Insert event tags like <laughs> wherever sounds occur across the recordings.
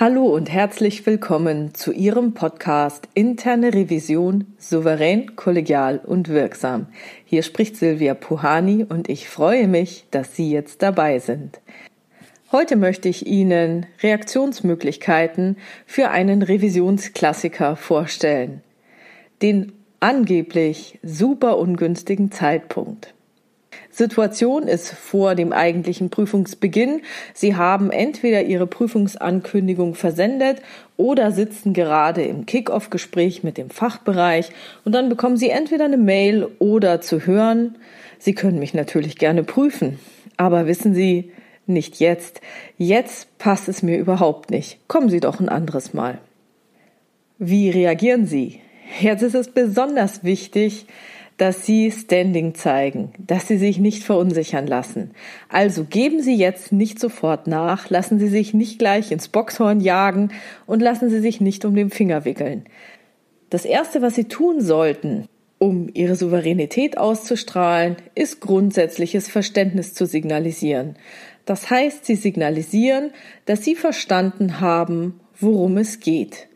Hallo und herzlich willkommen zu Ihrem Podcast Interne Revision souverän, kollegial und wirksam. Hier spricht Silvia Puhani und ich freue mich, dass Sie jetzt dabei sind. Heute möchte ich Ihnen Reaktionsmöglichkeiten für einen Revisionsklassiker vorstellen. Den angeblich super ungünstigen Zeitpunkt. Situation ist vor dem eigentlichen Prüfungsbeginn. Sie haben entweder Ihre Prüfungsankündigung versendet oder sitzen gerade im Kick-off-Gespräch mit dem Fachbereich und dann bekommen Sie entweder eine Mail oder zu hören, Sie können mich natürlich gerne prüfen. Aber wissen Sie, nicht jetzt. Jetzt passt es mir überhaupt nicht. Kommen Sie doch ein anderes Mal. Wie reagieren Sie? Jetzt ist es besonders wichtig, dass Sie Standing zeigen, dass Sie sich nicht verunsichern lassen. Also geben Sie jetzt nicht sofort nach, lassen Sie sich nicht gleich ins Boxhorn jagen und lassen Sie sich nicht um den Finger wickeln. Das Erste, was Sie tun sollten, um Ihre Souveränität auszustrahlen, ist grundsätzliches Verständnis zu signalisieren. Das heißt, Sie signalisieren, dass Sie verstanden haben, worum es geht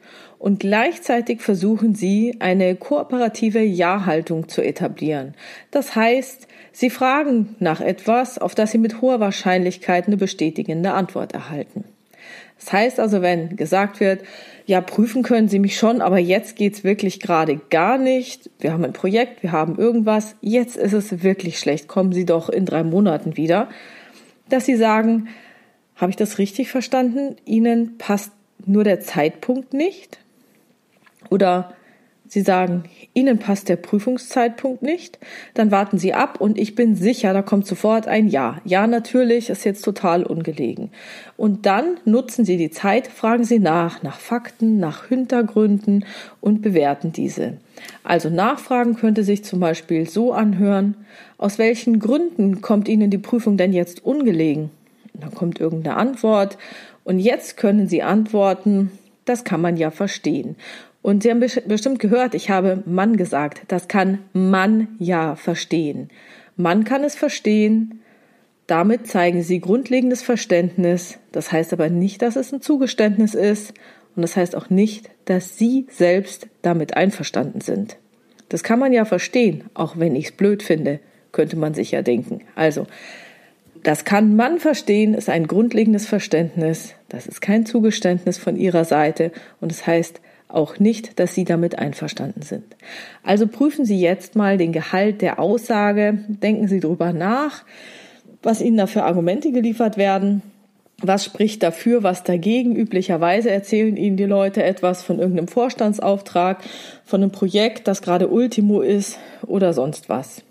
und gleichzeitig versuchen sie, eine kooperative Ja-Haltung zu etablieren. Das heißt, sie fragen nach etwas, auf das sie mit hoher Wahrscheinlichkeit eine bestätigende Antwort erhalten. Das heißt also, wenn gesagt wird, ja, prüfen können Sie mich schon, aber jetzt geht's wirklich gerade gar nicht. Wir haben ein Projekt, wir haben irgendwas, jetzt ist es wirklich schlecht, kommen Sie doch in drei Monaten wieder. Dass Sie sagen, habe ich das richtig verstanden? Ihnen passt nur der Zeitpunkt nicht? Oder Sie sagen, Ihnen passt der Prüfungszeitpunkt nicht, dann warten Sie ab und ich bin sicher, da kommt sofort ein Ja. Ja, natürlich, ist jetzt total ungelegen. Und dann nutzen Sie die Zeit, fragen Sie nach, nach Fakten, nach Hintergründen und bewerten diese. Also Nachfragen könnte sich zum Beispiel so anhören, aus welchen Gründen kommt Ihnen die Prüfung denn jetzt ungelegen? dann kommt irgendeine Antwort und jetzt können Sie antworten, das kann man ja verstehen. Und Sie haben bestimmt gehört, ich habe Mann gesagt. Das kann man ja verstehen. Man kann es verstehen. Damit zeigen Sie grundlegendes Verständnis. Das heißt aber nicht, dass es ein Zugeständnis ist. Und das heißt auch nicht, dass Sie selbst damit einverstanden sind. Das kann man ja verstehen, auch wenn ich es blöd finde, könnte man sich ja denken. Also, das kann man verstehen, ist ein grundlegendes Verständnis. Das ist kein Zugeständnis von Ihrer Seite. Und das heißt, auch nicht, dass Sie damit einverstanden sind. Also prüfen Sie jetzt mal den Gehalt der Aussage, denken Sie darüber nach, was Ihnen da für Argumente geliefert werden, was spricht dafür, was dagegen. Üblicherweise erzählen Ihnen die Leute etwas von irgendeinem Vorstandsauftrag, von einem Projekt, das gerade Ultimo ist oder sonst was.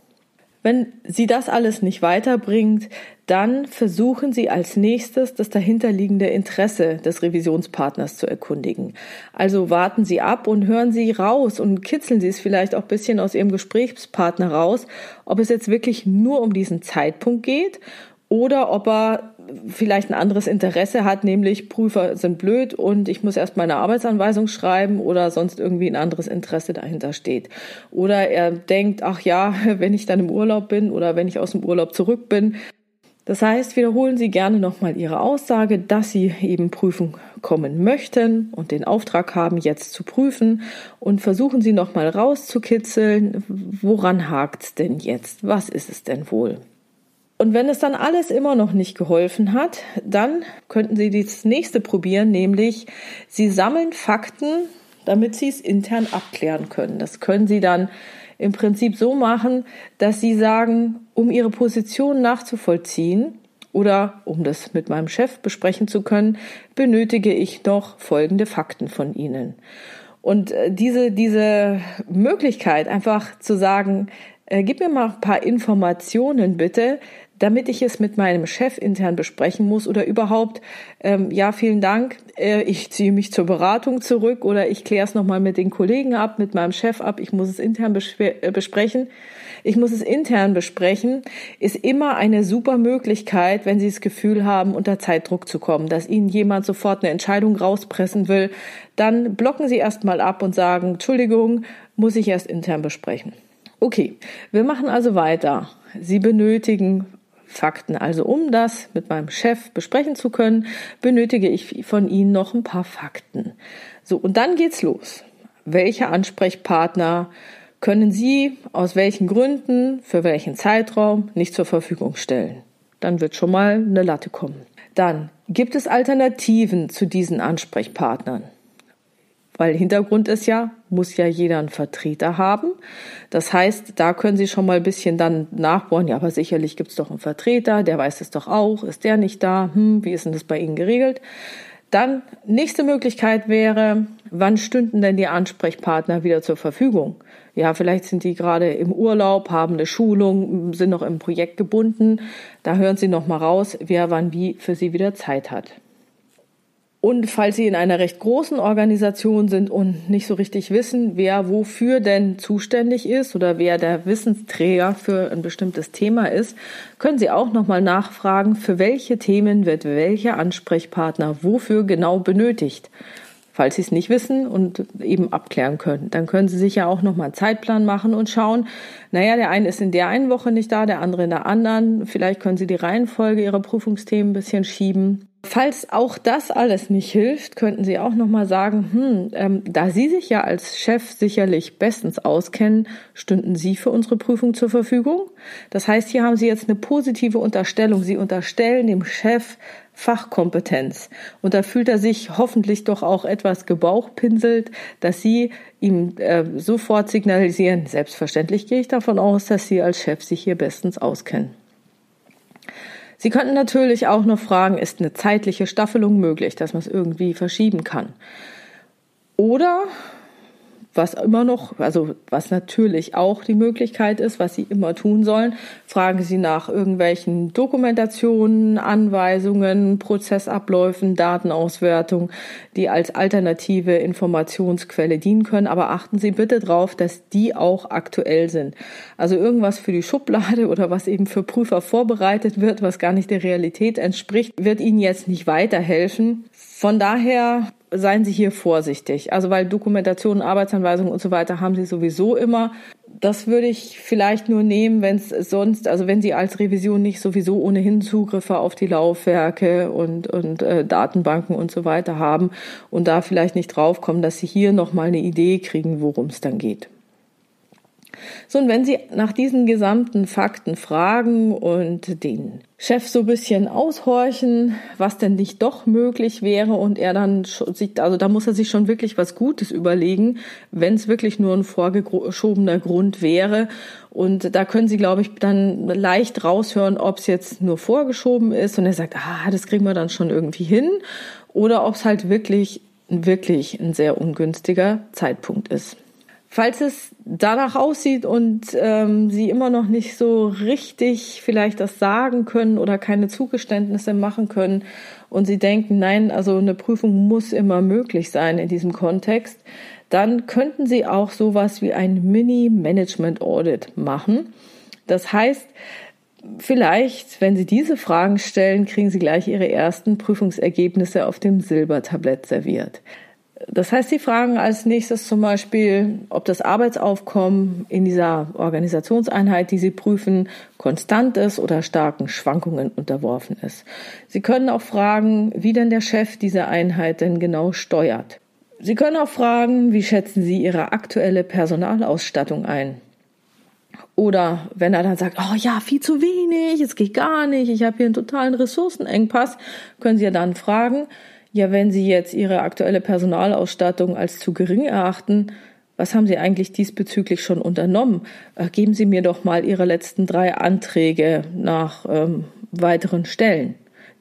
Wenn Sie das alles nicht weiterbringt, dann versuchen Sie als nächstes das dahinterliegende Interesse des Revisionspartners zu erkundigen. Also warten Sie ab und hören Sie raus und kitzeln Sie es vielleicht auch ein bisschen aus Ihrem Gesprächspartner raus, ob es jetzt wirklich nur um diesen Zeitpunkt geht oder ob er vielleicht ein anderes Interesse hat, nämlich Prüfer sind blöd und ich muss erst meine Arbeitsanweisung schreiben oder sonst irgendwie ein anderes Interesse dahinter steht. Oder er denkt, ach ja, <laughs> wenn ich dann im Urlaub bin oder wenn ich aus dem Urlaub zurück bin. Das heißt, wiederholen Sie gerne nochmal Ihre Aussage, dass Sie eben prüfen kommen möchten und den Auftrag haben, jetzt zu prüfen und versuchen Sie nochmal rauszukitzeln, woran hakt's denn jetzt? Was ist es denn wohl? Und wenn es dann alles immer noch nicht geholfen hat, dann könnten Sie das nächste probieren, nämlich Sie sammeln Fakten, damit Sie es intern abklären können. Das können Sie dann im Prinzip so machen, dass Sie sagen, um Ihre Position nachzuvollziehen oder um das mit meinem Chef besprechen zu können, benötige ich noch folgende Fakten von Ihnen. Und äh, diese, diese Möglichkeit, einfach zu sagen, äh, gib mir mal ein paar Informationen bitte, damit ich es mit meinem Chef intern besprechen muss oder überhaupt, ähm, ja, vielen Dank, äh, ich ziehe mich zur Beratung zurück oder ich kläre es nochmal mit den Kollegen ab, mit meinem Chef ab, ich muss es intern äh, besprechen. Ich muss es intern besprechen, ist immer eine super Möglichkeit, wenn Sie das Gefühl haben, unter Zeitdruck zu kommen, dass Ihnen jemand sofort eine Entscheidung rauspressen will. Dann blocken Sie erstmal ab und sagen, Entschuldigung, muss ich erst intern besprechen. Okay, wir machen also weiter. Sie benötigen Fakten. Also um das mit meinem Chef besprechen zu können, benötige ich von Ihnen noch ein paar Fakten. So, und dann geht's los. Welche Ansprechpartner können Sie aus welchen Gründen, für welchen Zeitraum nicht zur Verfügung stellen? Dann wird schon mal eine Latte kommen. Dann gibt es Alternativen zu diesen Ansprechpartnern. Weil Hintergrund ist ja, muss ja jeder einen Vertreter haben. Das heißt, da können Sie schon mal ein bisschen dann nachbohren, ja, aber sicherlich gibt es doch einen Vertreter, der weiß es doch auch, ist der nicht da, hm, wie ist denn das bei Ihnen geregelt? Dann nächste Möglichkeit wäre, wann stünden denn die Ansprechpartner wieder zur Verfügung? Ja, vielleicht sind die gerade im Urlaub, haben eine Schulung, sind noch im Projekt gebunden. Da hören Sie noch mal raus, wer wann wie für Sie wieder Zeit hat. Und falls Sie in einer recht großen Organisation sind und nicht so richtig wissen, wer wofür denn zuständig ist oder wer der Wissensträger für ein bestimmtes Thema ist, können Sie auch nochmal nachfragen, für welche Themen wird welcher Ansprechpartner wofür genau benötigt. Falls Sie es nicht wissen und eben abklären können, dann können Sie sich ja auch nochmal einen Zeitplan machen und schauen, naja, der eine ist in der einen Woche nicht da, der andere in der anderen. Vielleicht können Sie die Reihenfolge Ihrer Prüfungsthemen ein bisschen schieben. Falls auch das alles nicht hilft, könnten Sie auch noch mal sagen, hm, ähm, da Sie sich ja als Chef sicherlich bestens auskennen, stünden Sie für unsere Prüfung zur Verfügung. Das heißt, hier haben Sie jetzt eine positive Unterstellung. Sie unterstellen dem Chef Fachkompetenz. Und da fühlt er sich hoffentlich doch auch etwas gebauchpinselt, dass Sie ihm äh, sofort signalisieren, selbstverständlich gehe ich davon aus, dass Sie als Chef sich hier bestens auskennen. Sie könnten natürlich auch noch fragen, ist eine zeitliche Staffelung möglich, dass man es irgendwie verschieben kann? Oder was immer noch, also was natürlich auch die Möglichkeit ist, was Sie immer tun sollen, fragen Sie nach irgendwelchen Dokumentationen, Anweisungen, Prozessabläufen, Datenauswertung, die als alternative Informationsquelle dienen können. Aber achten Sie bitte darauf, dass die auch aktuell sind. Also irgendwas für die Schublade <laughs> oder was eben für Prüfer vorbereitet wird, was gar nicht der Realität entspricht, wird Ihnen jetzt nicht weiterhelfen. Von daher seien Sie hier vorsichtig. Also weil Dokumentation, Arbeitsanweisungen und so weiter haben Sie sowieso immer. Das würde ich vielleicht nur nehmen, wenn es sonst, also wenn Sie als Revision nicht sowieso ohnehin Zugriffe auf die Laufwerke und, und äh, Datenbanken und so weiter haben und da vielleicht nicht draufkommen, dass Sie hier nochmal eine Idee kriegen, worum es dann geht. So, und wenn Sie nach diesen gesamten Fakten fragen und den Chef so ein bisschen aushorchen, was denn nicht doch möglich wäre und er dann sich, also da muss er sich schon wirklich was Gutes überlegen, wenn es wirklich nur ein vorgeschobener Grund wäre. Und da können Sie, glaube ich, dann leicht raushören, ob es jetzt nur vorgeschoben ist und er sagt, ah, das kriegen wir dann schon irgendwie hin oder ob es halt wirklich, wirklich ein sehr ungünstiger Zeitpunkt ist. Falls es danach aussieht und ähm, Sie immer noch nicht so richtig vielleicht das sagen können oder keine Zugeständnisse machen können und Sie denken, nein, also eine Prüfung muss immer möglich sein in diesem Kontext, dann könnten Sie auch sowas wie ein Mini-Management-Audit machen. Das heißt, Vielleicht, wenn Sie diese Fragen stellen, kriegen Sie gleich Ihre ersten Prüfungsergebnisse auf dem Silbertablett serviert. Das heißt, Sie fragen als nächstes zum Beispiel, ob das Arbeitsaufkommen in dieser Organisationseinheit, die Sie prüfen, konstant ist oder starken Schwankungen unterworfen ist. Sie können auch fragen, wie denn der Chef diese Einheit denn genau steuert. Sie können auch fragen, wie schätzen Sie Ihre aktuelle Personalausstattung ein? Oder wenn er dann sagt, oh ja, viel zu wenig, es geht gar nicht, ich habe hier einen totalen Ressourcenengpass, können Sie ja dann fragen, ja, wenn Sie jetzt Ihre aktuelle Personalausstattung als zu gering erachten, was haben Sie eigentlich diesbezüglich schon unternommen? Äh, geben Sie mir doch mal Ihre letzten drei Anträge nach ähm, weiteren Stellen,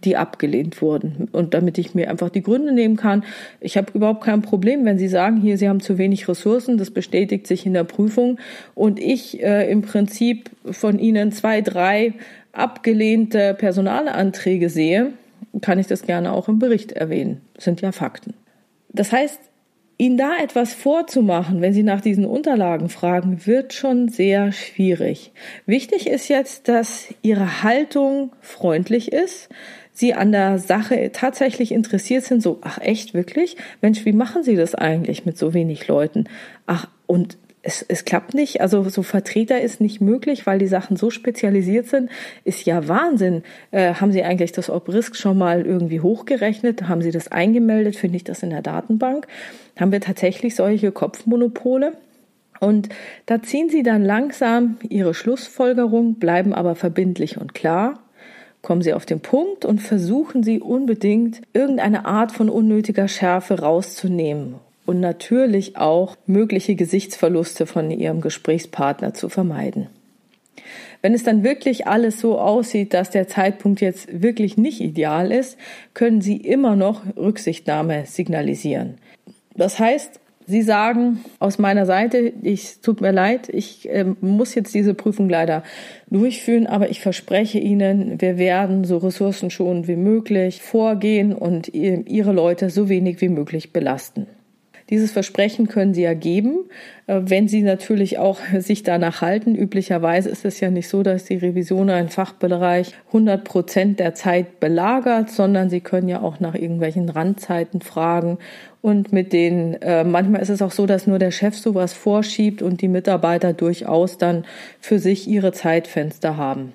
die abgelehnt wurden. Und damit ich mir einfach die Gründe nehmen kann, ich habe überhaupt kein Problem, wenn Sie sagen, hier, Sie haben zu wenig Ressourcen, das bestätigt sich in der Prüfung und ich äh, im Prinzip von Ihnen zwei, drei abgelehnte Personalanträge sehe, kann ich das gerne auch im Bericht erwähnen. Das sind ja Fakten. Das heißt, Ihnen da etwas vorzumachen, wenn Sie nach diesen Unterlagen fragen, wird schon sehr schwierig. Wichtig ist jetzt, dass Ihre Haltung freundlich ist, Sie an der Sache tatsächlich interessiert sind, so, ach echt, wirklich? Mensch, wie machen Sie das eigentlich mit so wenig Leuten? Ach, und es, es klappt nicht. Also so Vertreter ist nicht möglich, weil die Sachen so spezialisiert sind. Ist ja Wahnsinn. Äh, haben Sie eigentlich das Obrisk schon mal irgendwie hochgerechnet? Haben Sie das eingemeldet? Finde ich das in der Datenbank? Haben wir tatsächlich solche Kopfmonopole? Und da ziehen Sie dann langsam Ihre Schlussfolgerung, bleiben aber verbindlich und klar. Kommen Sie auf den Punkt und versuchen Sie unbedingt irgendeine Art von unnötiger Schärfe rauszunehmen und natürlich auch mögliche Gesichtsverluste von ihrem Gesprächspartner zu vermeiden. Wenn es dann wirklich alles so aussieht, dass der Zeitpunkt jetzt wirklich nicht ideal ist, können Sie immer noch Rücksichtnahme signalisieren. Das heißt, Sie sagen aus meiner Seite, ich tut mir leid, ich äh, muss jetzt diese Prüfung leider durchführen, aber ich verspreche Ihnen, wir werden so ressourcenschonend wie möglich vorgehen und Ihre Leute so wenig wie möglich belasten. Dieses Versprechen können Sie ja geben, äh, wenn Sie natürlich auch <laughs> sich danach halten. Üblicherweise ist es ja nicht so, dass die Revision einen Fachbereich 100 Prozent der Zeit belagert, sondern Sie können ja auch nach irgendwelchen Randzeiten fragen. Und mit den, äh, manchmal ist es auch so, dass nur der Chef sowas vorschiebt und die Mitarbeiter durchaus dann für sich ihre Zeitfenster haben.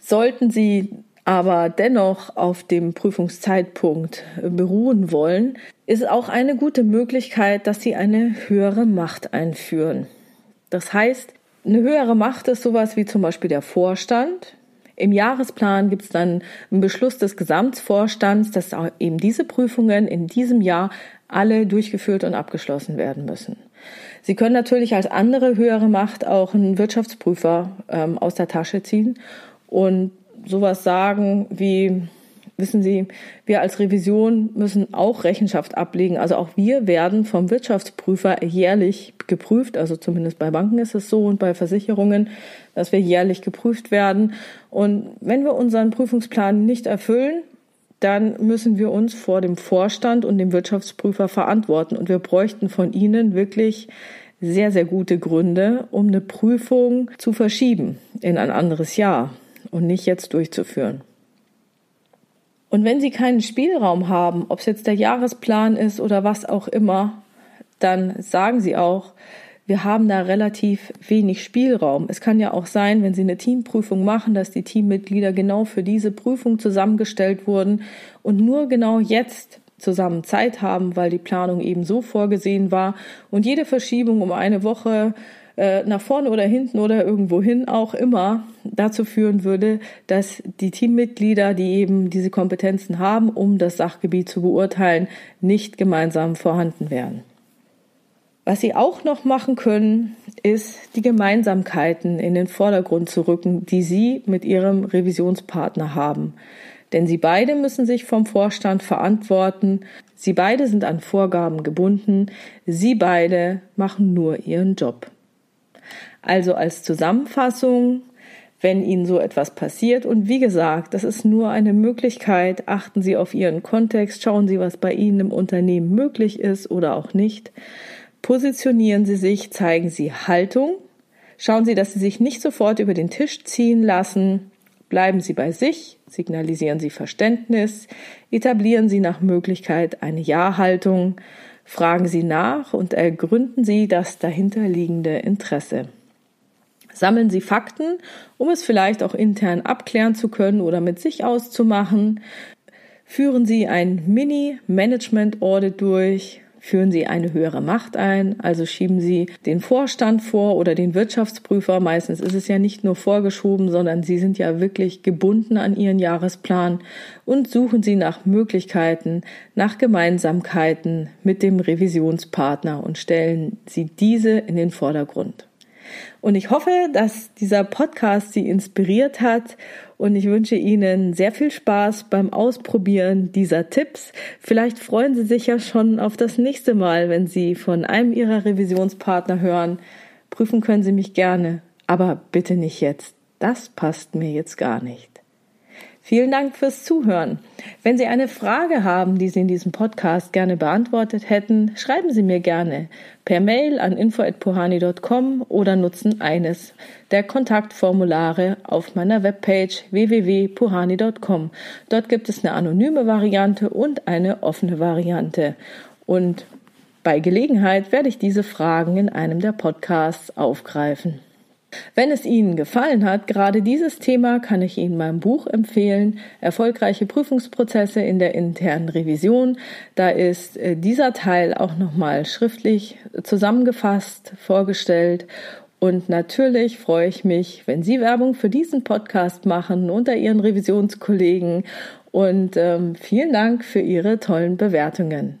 Sollten Sie aber dennoch auf dem Prüfungszeitpunkt beruhen wollen, ist auch eine gute Möglichkeit, dass sie eine höhere Macht einführen. Das heißt, eine höhere Macht ist sowas wie zum Beispiel der Vorstand. Im Jahresplan gibt es dann einen Beschluss des Gesamtvorstands, dass eben diese Prüfungen in diesem Jahr alle durchgeführt und abgeschlossen werden müssen. Sie können natürlich als andere höhere Macht auch einen Wirtschaftsprüfer ähm, aus der Tasche ziehen und sowas sagen wie, wissen Sie, wir als Revision müssen auch Rechenschaft ablegen. Also auch wir werden vom Wirtschaftsprüfer jährlich geprüft. Also zumindest bei Banken ist es so und bei Versicherungen, dass wir jährlich geprüft werden. Und wenn wir unseren Prüfungsplan nicht erfüllen, dann müssen wir uns vor dem Vorstand und dem Wirtschaftsprüfer verantworten. Und wir bräuchten von Ihnen wirklich sehr, sehr gute Gründe, um eine Prüfung zu verschieben in ein anderes Jahr und nicht jetzt durchzuführen. Und wenn Sie keinen Spielraum haben, ob es jetzt der Jahresplan ist oder was auch immer, dann sagen Sie auch, wir haben da relativ wenig Spielraum. Es kann ja auch sein, wenn Sie eine Teamprüfung machen, dass die Teammitglieder genau für diese Prüfung zusammengestellt wurden und nur genau jetzt zusammen Zeit haben, weil die Planung eben so vorgesehen war und jede Verschiebung um eine Woche äh, nach vorne oder hinten oder irgendwo hin auch immer dazu führen würde, dass die Teammitglieder, die eben diese Kompetenzen haben, um das Sachgebiet zu beurteilen, nicht gemeinsam vorhanden wären. Was Sie auch noch machen können, ist die Gemeinsamkeiten in den Vordergrund zu rücken, die Sie mit Ihrem Revisionspartner haben. Denn Sie beide müssen sich vom Vorstand verantworten. Sie beide sind an Vorgaben gebunden. Sie beide machen nur Ihren Job. Also als Zusammenfassung, wenn Ihnen so etwas passiert. Und wie gesagt, das ist nur eine Möglichkeit. Achten Sie auf Ihren Kontext, schauen Sie, was bei Ihnen im Unternehmen möglich ist oder auch nicht. Positionieren Sie sich, zeigen Sie Haltung. Schauen Sie, dass Sie sich nicht sofort über den Tisch ziehen lassen. Bleiben Sie bei sich, signalisieren Sie Verständnis, etablieren Sie nach Möglichkeit eine Ja-Haltung, fragen Sie nach und ergründen Sie das dahinterliegende Interesse. Sammeln Sie Fakten, um es vielleicht auch intern abklären zu können oder mit sich auszumachen. Führen Sie ein Mini-Management-Audit durch. Führen Sie eine höhere Macht ein, also schieben Sie den Vorstand vor oder den Wirtschaftsprüfer. Meistens ist es ja nicht nur vorgeschoben, sondern Sie sind ja wirklich gebunden an Ihren Jahresplan und suchen Sie nach Möglichkeiten, nach Gemeinsamkeiten mit dem Revisionspartner und stellen Sie diese in den Vordergrund. Und ich hoffe, dass dieser Podcast Sie inspiriert hat und ich wünsche Ihnen sehr viel Spaß beim Ausprobieren dieser Tipps. Vielleicht freuen Sie sich ja schon auf das nächste Mal, wenn Sie von einem Ihrer Revisionspartner hören. Prüfen können Sie mich gerne, aber bitte nicht jetzt. Das passt mir jetzt gar nicht. Vielen Dank fürs Zuhören. Wenn Sie eine Frage haben, die Sie in diesem Podcast gerne beantwortet hätten, schreiben Sie mir gerne per Mail an info@pohani.com oder nutzen eines der Kontaktformulare auf meiner Webpage www.pohani.com. Dort gibt es eine anonyme Variante und eine offene Variante. Und Bei Gelegenheit werde ich diese Fragen in einem der Podcasts aufgreifen. Wenn es Ihnen gefallen hat, gerade dieses Thema, kann ich Ihnen mein Buch empfehlen, Erfolgreiche Prüfungsprozesse in der internen Revision. Da ist äh, dieser Teil auch nochmal schriftlich zusammengefasst, vorgestellt und natürlich freue ich mich, wenn Sie Werbung für diesen Podcast machen unter Ihren Revisionskollegen. Und ähm, vielen Dank für Ihre tollen Bewertungen.